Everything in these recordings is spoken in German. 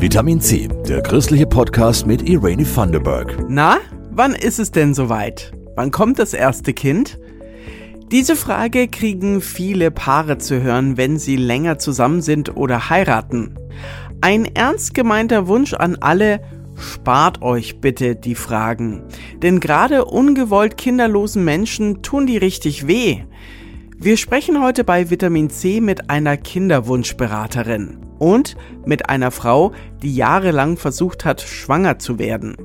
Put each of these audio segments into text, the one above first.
Vitamin C, der christliche Podcast mit Irene Thunderberg. Na, wann ist es denn soweit? Wann kommt das erste Kind? Diese Frage kriegen viele Paare zu hören, wenn sie länger zusammen sind oder heiraten. Ein ernst gemeinter Wunsch an alle, spart euch bitte die Fragen. Denn gerade ungewollt kinderlosen Menschen tun die richtig weh. Wir sprechen heute bei Vitamin C mit einer Kinderwunschberaterin und mit einer Frau, die jahrelang versucht hat, schwanger zu werden.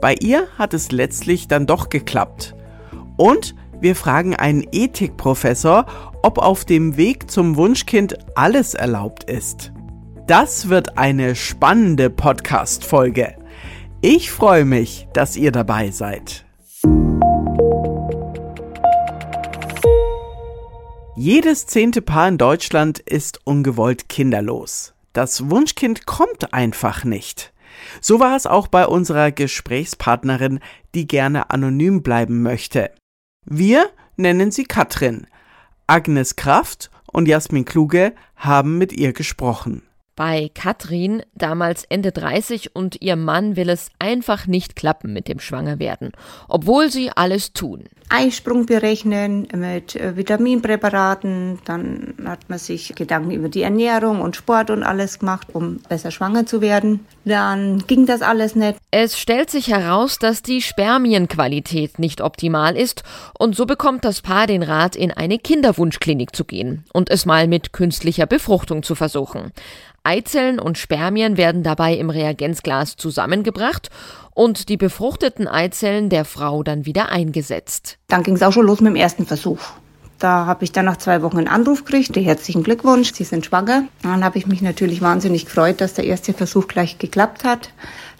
Bei ihr hat es letztlich dann doch geklappt. Und wir fragen einen Ethikprofessor, ob auf dem Weg zum Wunschkind alles erlaubt ist. Das wird eine spannende Podcast-Folge. Ich freue mich, dass ihr dabei seid. Jedes zehnte Paar in Deutschland ist ungewollt kinderlos. Das Wunschkind kommt einfach nicht. So war es auch bei unserer Gesprächspartnerin, die gerne anonym bleiben möchte. Wir nennen sie Katrin. Agnes Kraft und Jasmin Kluge haben mit ihr gesprochen. Bei Katrin, damals Ende 30 und ihr Mann will es einfach nicht klappen mit dem Schwangerwerden, obwohl sie alles tun. Eisprung berechnen mit äh, Vitaminpräparaten, dann hat man sich Gedanken über die Ernährung und Sport und alles gemacht, um besser schwanger zu werden. Dann ging das alles nicht. Es stellt sich heraus, dass die Spermienqualität nicht optimal ist und so bekommt das Paar den Rat, in eine Kinderwunschklinik zu gehen und es mal mit künstlicher Befruchtung zu versuchen. Eizellen und Spermien werden dabei im Reagenzglas zusammengebracht und die befruchteten Eizellen der Frau dann wieder eingesetzt. Dann ging es auch schon los mit dem ersten Versuch. Da habe ich dann nach zwei Wochen einen Anruf gekriegt, herzlichen Glückwunsch, Sie sind schwanger. Dann habe ich mich natürlich wahnsinnig gefreut, dass der erste Versuch gleich geklappt hat.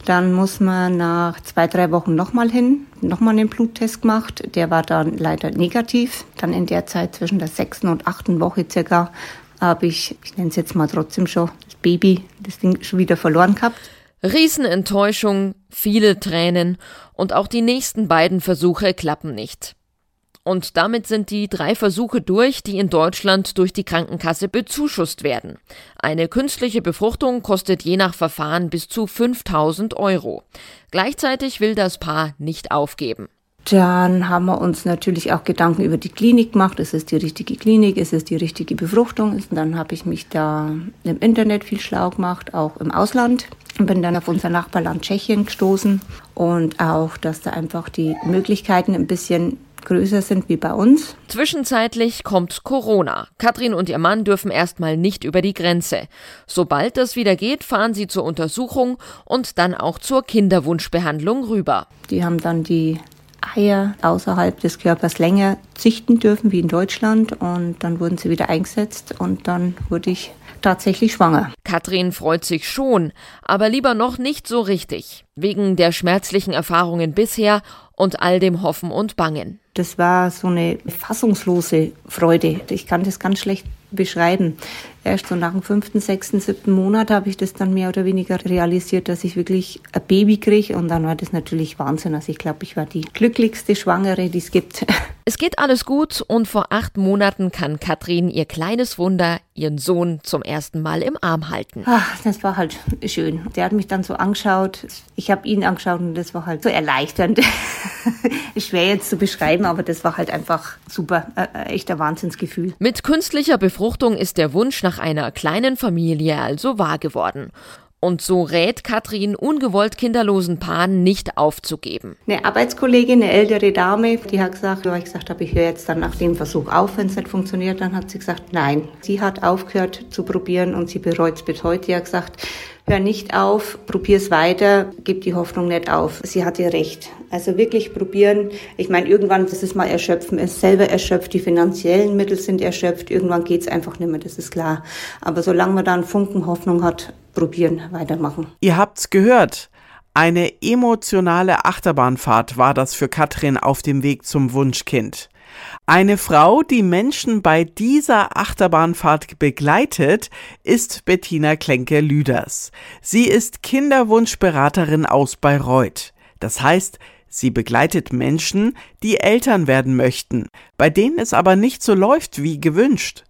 Dann muss man nach zwei, drei Wochen nochmal hin, nochmal einen Bluttest gemacht. Der war dann leider negativ. Dann in der Zeit zwischen der sechsten und achten Woche circa habe ich, ich nenne es jetzt mal trotzdem schon, das Baby, das Ding schon wieder verloren gehabt. Riesenenttäuschung, viele Tränen und auch die nächsten beiden Versuche klappen nicht. Und damit sind die drei Versuche durch, die in Deutschland durch die Krankenkasse bezuschusst werden. Eine künstliche Befruchtung kostet je nach Verfahren bis zu 5000 Euro. Gleichzeitig will das Paar nicht aufgeben. Dann haben wir uns natürlich auch Gedanken über die Klinik gemacht. Ist es die richtige Klinik? Ist es die richtige Befruchtung? Und dann habe ich mich da im Internet viel schlau gemacht, auch im Ausland. Und bin dann auf unser Nachbarland Tschechien gestoßen und auch, dass da einfach die Möglichkeiten ein bisschen größer sind wie bei uns. Zwischenzeitlich kommt Corona. Katrin und ihr Mann dürfen erstmal nicht über die Grenze. Sobald das wieder geht, fahren sie zur Untersuchung und dann auch zur Kinderwunschbehandlung rüber. Die haben dann die Eier außerhalb des Körpers länger züchten dürfen wie in Deutschland und dann wurden sie wieder eingesetzt und dann wurde ich tatsächlich schwanger. Katrin freut sich schon, aber lieber noch nicht so richtig, wegen der schmerzlichen Erfahrungen bisher und all dem Hoffen und Bangen. Das war so eine fassungslose Freude. Ich kann das ganz schlecht beschreiben. Erst so nach dem fünften, sechsten, siebten Monat habe ich das dann mehr oder weniger realisiert, dass ich wirklich ein Baby kriege. Und dann war das natürlich Wahnsinn. Also ich glaube, ich war die glücklichste Schwangere, die es gibt. Es geht alles gut und vor acht Monaten kann Katrin ihr kleines Wunder, ihren Sohn, zum ersten Mal im Arm halten. Ach, das war halt schön. Der hat mich dann so angeschaut. Ich habe ihn angeschaut und das war halt so erleichternd. Schwer jetzt zu beschreiben, aber das war halt einfach super. Äh, echter Wahnsinnsgefühl. Mit künstlicher Befruchtung ist der Wunsch nach einer kleinen Familie also wahr geworden. Und so rät Katrin ungewollt kinderlosen Paaren nicht aufzugeben. Eine Arbeitskollegin, eine ältere Dame, die hat gesagt, weil ich gesagt habe, ich höre jetzt dann nach dem Versuch auf, wenn es nicht funktioniert, dann hat sie gesagt, nein. Sie hat aufgehört zu probieren und sie bereut es bis heute. Sie hat gesagt, hör nicht auf, probier es weiter, gib die Hoffnung nicht auf. Sie hatte recht. Also wirklich probieren. Ich meine, irgendwann, das ist mal erschöpfen, ist selber erschöpft, die finanziellen Mittel sind erschöpft, irgendwann geht's einfach nicht mehr, das ist klar. Aber solange man da einen Funken Hoffnung hat, probieren, weitermachen. Ihr habt's gehört. Eine emotionale Achterbahnfahrt war das für Katrin auf dem Weg zum Wunschkind. Eine Frau, die Menschen bei dieser Achterbahnfahrt begleitet, ist Bettina Klenke-Lüders. Sie ist Kinderwunschberaterin aus Bayreuth. Das heißt, sie begleitet Menschen, die Eltern werden möchten, bei denen es aber nicht so läuft wie gewünscht.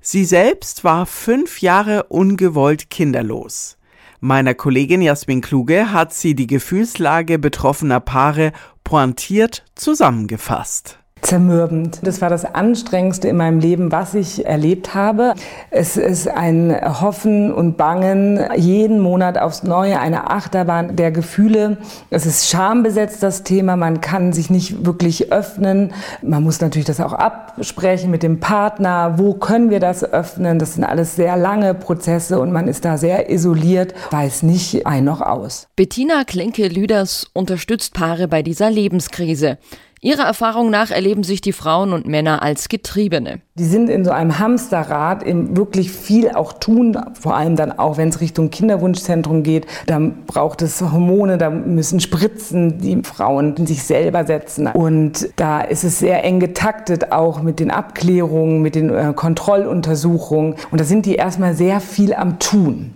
Sie selbst war fünf Jahre ungewollt kinderlos. Meiner Kollegin Jasmin Kluge hat sie die Gefühlslage betroffener Paare pointiert zusammengefasst zermürbend. Das war das Anstrengendste in meinem Leben, was ich erlebt habe. Es ist ein Hoffen und Bangen, jeden Monat aufs Neue, eine Achterbahn der Gefühle. Es ist schambesetzt, das Thema. Man kann sich nicht wirklich öffnen. Man muss natürlich das auch absprechen mit dem Partner. Wo können wir das öffnen? Das sind alles sehr lange Prozesse und man ist da sehr isoliert, weiß nicht ein noch aus. Bettina Klenke-Lüders unterstützt Paare bei dieser Lebenskrise. Ihrer Erfahrung nach erleben sich die Frauen und Männer als Getriebene. Die sind in so einem Hamsterrad, im wirklich viel auch tun, vor allem dann auch, wenn es Richtung Kinderwunschzentrum geht. Da braucht es Hormone, da müssen Spritzen die Frauen in sich selber setzen. Und da ist es sehr eng getaktet, auch mit den Abklärungen, mit den äh, Kontrolluntersuchungen. Und da sind die erstmal sehr viel am Tun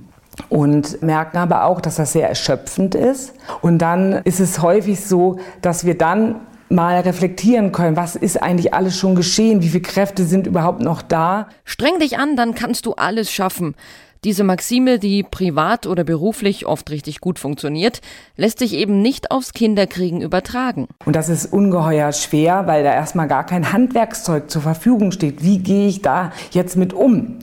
und merken aber auch, dass das sehr erschöpfend ist. Und dann ist es häufig so, dass wir dann mal reflektieren können, was ist eigentlich alles schon geschehen, wie viele Kräfte sind überhaupt noch da. Streng dich an, dann kannst du alles schaffen. Diese Maxime, die privat oder beruflich oft richtig gut funktioniert, lässt sich eben nicht aufs Kinderkriegen übertragen. Und das ist ungeheuer schwer, weil da erstmal gar kein Handwerkszeug zur Verfügung steht. Wie gehe ich da jetzt mit um?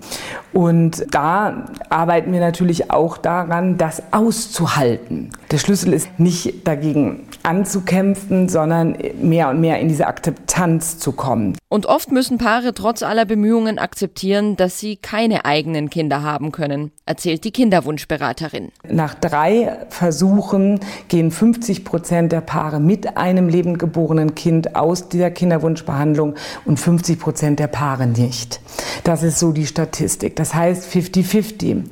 Und da arbeiten wir natürlich auch daran, das auszuhalten. Der Schlüssel ist nicht dagegen anzukämpfen, sondern mehr und mehr in diese Akzeptanz zu kommen. Und oft müssen Paare trotz aller Bemühungen akzeptieren, dass sie keine eigenen Kinder haben können, erzählt die Kinderwunschberaterin. Nach drei Versuchen gehen 50 Prozent der Paare mit einem lebend geborenen Kind aus dieser Kinderwunschbehandlung und 50 Prozent der Paare nicht. Das ist so die Statistik. Das heißt 50-50.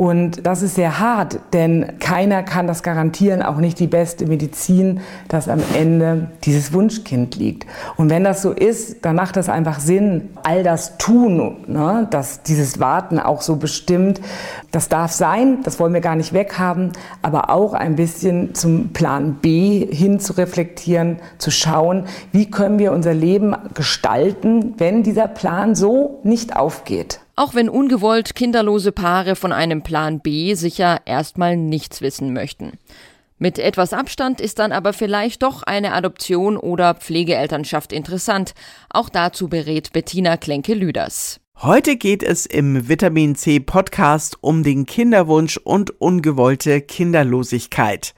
Und das ist sehr hart, denn keiner kann das garantieren, auch nicht die beste Medizin, dass am Ende dieses Wunschkind liegt. Und wenn das so ist, dann macht das einfach Sinn, all das tun, ne, dass dieses Warten auch so bestimmt. Das darf sein, das wollen wir gar nicht weghaben, aber auch ein bisschen zum Plan B hin zu reflektieren, zu schauen, wie können wir unser Leben gestalten, wenn dieser Plan so nicht aufgeht. Auch wenn ungewollt kinderlose Paare von einem Plan B sicher erstmal nichts wissen möchten. Mit etwas Abstand ist dann aber vielleicht doch eine Adoption oder Pflegeelternschaft interessant. Auch dazu berät Bettina Klenke-Lüders. Heute geht es im Vitamin C Podcast um den Kinderwunsch und ungewollte Kinderlosigkeit.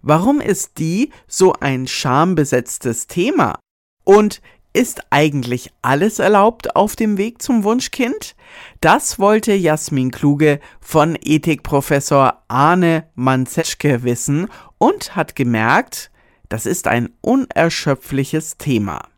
Warum ist die so ein schambesetztes Thema? Und ist eigentlich alles erlaubt auf dem Weg zum Wunschkind? Das wollte Jasmin Kluge von Ethikprofessor Arne Manzeschke wissen und hat gemerkt, das ist ein unerschöpfliches Thema.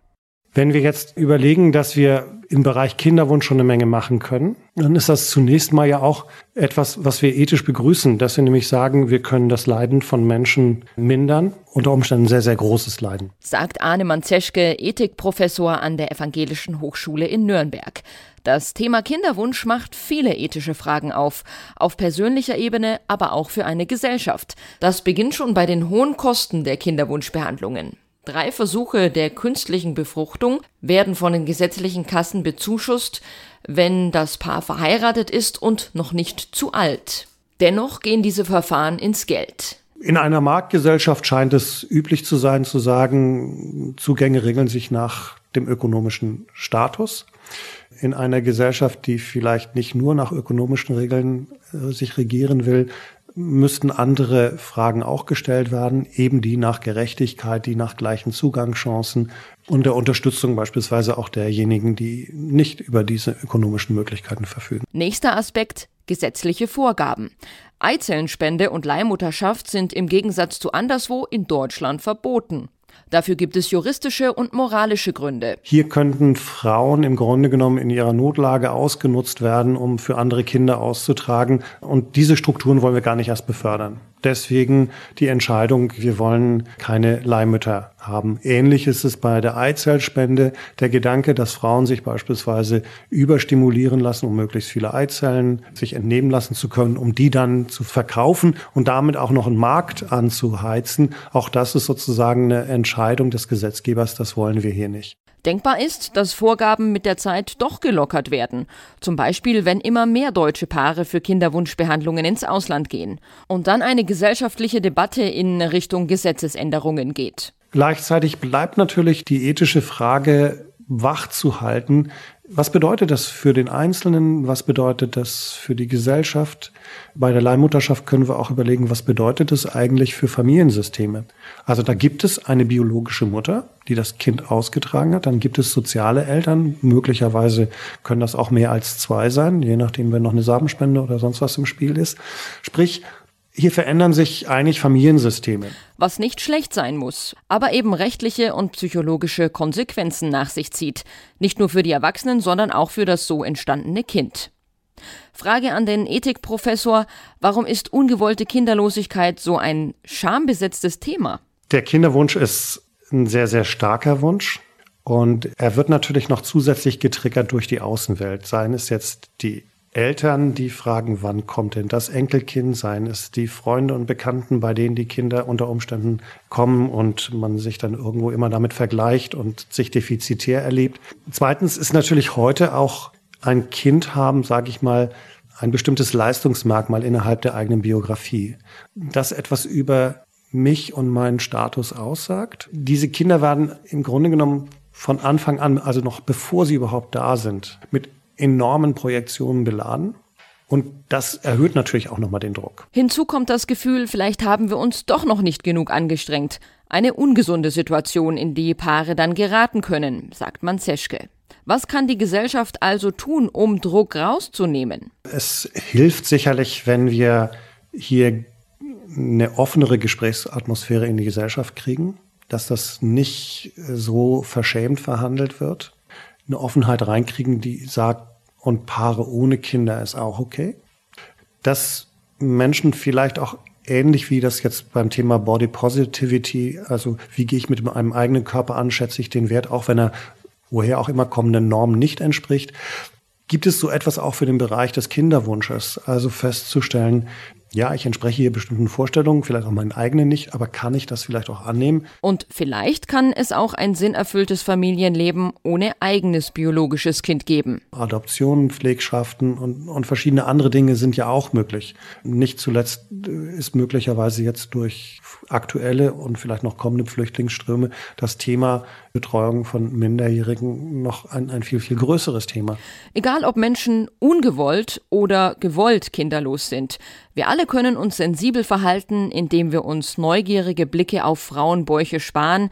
Wenn wir jetzt überlegen, dass wir im Bereich Kinderwunsch schon eine Menge machen können, dann ist das zunächst mal ja auch etwas, was wir ethisch begrüßen, dass wir nämlich sagen, wir können das Leiden von Menschen mindern, unter Umständen sehr, sehr großes Leiden. Sagt Arne Manzeschke, Ethikprofessor an der Evangelischen Hochschule in Nürnberg. Das Thema Kinderwunsch macht viele ethische Fragen auf, auf persönlicher Ebene, aber auch für eine Gesellschaft. Das beginnt schon bei den hohen Kosten der Kinderwunschbehandlungen. Drei Versuche der künstlichen Befruchtung werden von den gesetzlichen Kassen bezuschusst, wenn das Paar verheiratet ist und noch nicht zu alt. Dennoch gehen diese Verfahren ins Geld. In einer Marktgesellschaft scheint es üblich zu sein, zu sagen, Zugänge regeln sich nach dem ökonomischen Status. In einer Gesellschaft, die vielleicht nicht nur nach ökonomischen Regeln äh, sich regieren will, müssten andere Fragen auch gestellt werden, eben die nach Gerechtigkeit, die nach gleichen Zugangschancen und der Unterstützung beispielsweise auch derjenigen, die nicht über diese ökonomischen Möglichkeiten verfügen. Nächster Aspekt gesetzliche Vorgaben. Eizellenspende und Leihmutterschaft sind im Gegensatz zu anderswo in Deutschland verboten. Dafür gibt es juristische und moralische Gründe. Hier könnten Frauen im Grunde genommen in ihrer Notlage ausgenutzt werden, um für andere Kinder auszutragen. Und diese Strukturen wollen wir gar nicht erst befördern. Deswegen die Entscheidung, wir wollen keine Leihmütter haben. Ähnlich ist es bei der Eizellspende. Der Gedanke, dass Frauen sich beispielsweise überstimulieren lassen, um möglichst viele Eizellen sich entnehmen lassen zu können, um die dann zu verkaufen und damit auch noch einen Markt anzuheizen. Auch das ist sozusagen eine Entscheidung des Gesetzgebers. Das wollen wir hier nicht. Denkbar ist, dass Vorgaben mit der Zeit doch gelockert werden. Zum Beispiel, wenn immer mehr deutsche Paare für Kinderwunschbehandlungen ins Ausland gehen. Und dann eine gesellschaftliche Debatte in Richtung Gesetzesänderungen geht. Gleichzeitig bleibt natürlich die ethische Frage wach zu halten, was bedeutet das für den Einzelnen? Was bedeutet das für die Gesellschaft? Bei der Leihmutterschaft können wir auch überlegen, was bedeutet es eigentlich für Familiensysteme? Also da gibt es eine biologische Mutter, die das Kind ausgetragen hat. Dann gibt es soziale Eltern. Möglicherweise können das auch mehr als zwei sein, je nachdem, wenn noch eine Samenspende oder sonst was im Spiel ist. Sprich, hier verändern sich eigentlich Familiensysteme. Was nicht schlecht sein muss, aber eben rechtliche und psychologische Konsequenzen nach sich zieht. Nicht nur für die Erwachsenen, sondern auch für das so entstandene Kind. Frage an den Ethikprofessor, warum ist ungewollte Kinderlosigkeit so ein schambesetztes Thema? Der Kinderwunsch ist ein sehr, sehr starker Wunsch. Und er wird natürlich noch zusätzlich getriggert durch die Außenwelt. Seien es jetzt die Eltern, die fragen, wann kommt denn das Enkelkind, seien es die Freunde und Bekannten, bei denen die Kinder unter Umständen kommen und man sich dann irgendwo immer damit vergleicht und sich defizitär erlebt. Zweitens ist natürlich heute auch ein Kind haben, sage ich mal, ein bestimmtes Leistungsmerkmal innerhalb der eigenen Biografie, das etwas über mich und meinen Status aussagt. Diese Kinder werden im Grunde genommen von Anfang an, also noch bevor sie überhaupt da sind, mit enormen Projektionen beladen. Und das erhöht natürlich auch nochmal den Druck. Hinzu kommt das Gefühl, vielleicht haben wir uns doch noch nicht genug angestrengt. Eine ungesunde Situation, in die Paare dann geraten können, sagt Manzeschke. Was kann die Gesellschaft also tun, um Druck rauszunehmen? Es hilft sicherlich, wenn wir hier eine offenere Gesprächsatmosphäre in die Gesellschaft kriegen, dass das nicht so verschämt verhandelt wird eine Offenheit reinkriegen, die sagt, und Paare ohne Kinder ist auch okay. Dass Menschen vielleicht auch ähnlich wie das jetzt beim Thema Body Positivity, also wie gehe ich mit meinem eigenen Körper an, schätze ich den Wert, auch wenn er woher auch immer kommenden Normen nicht entspricht. Gibt es so etwas auch für den Bereich des Kinderwunsches? Also festzustellen, ja, ich entspreche hier bestimmten Vorstellungen, vielleicht auch meinen eigenen nicht, aber kann ich das vielleicht auch annehmen? Und vielleicht kann es auch ein sinnerfülltes Familienleben ohne eigenes biologisches Kind geben. Adoptionen, Pflegschaften und, und verschiedene andere Dinge sind ja auch möglich. Nicht zuletzt äh, ist möglicherweise jetzt durch aktuelle und vielleicht noch kommende Flüchtlingsströme das Thema Betreuung von Minderjährigen noch ein, ein viel, viel größeres Thema. Egal ob Menschen ungewollt oder gewollt kinderlos sind, wir alle können uns sensibel verhalten, indem wir uns neugierige Blicke auf Frauenbäuche sparen,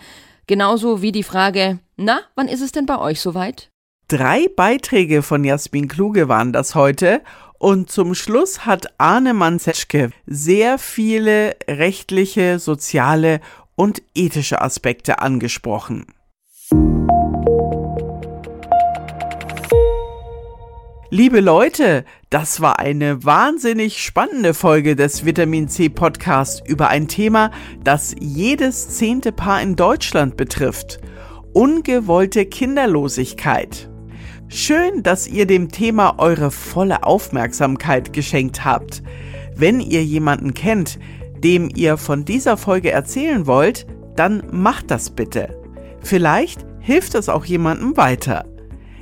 genauso wie die Frage, na, wann ist es denn bei euch soweit? Drei Beiträge von Jasmin Kluge waren das heute und zum Schluss hat Arne Manzetschke sehr viele rechtliche, soziale und ethische Aspekte angesprochen. Liebe Leute, das war eine wahnsinnig spannende Folge des Vitamin C Podcasts über ein Thema, das jedes zehnte Paar in Deutschland betrifft. Ungewollte Kinderlosigkeit. Schön, dass ihr dem Thema eure volle Aufmerksamkeit geschenkt habt. Wenn ihr jemanden kennt, dem ihr von dieser Folge erzählen wollt, dann macht das bitte. Vielleicht hilft es auch jemandem weiter.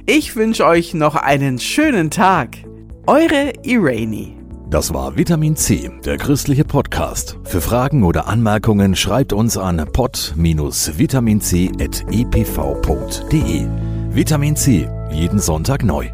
Ich wünsche euch noch einen schönen Tag. Eure Irani. Das war Vitamin C, der christliche Podcast. Für Fragen oder Anmerkungen schreibt uns an pod-vitaminc.epv.de. Vitamin C, jeden Sonntag neu.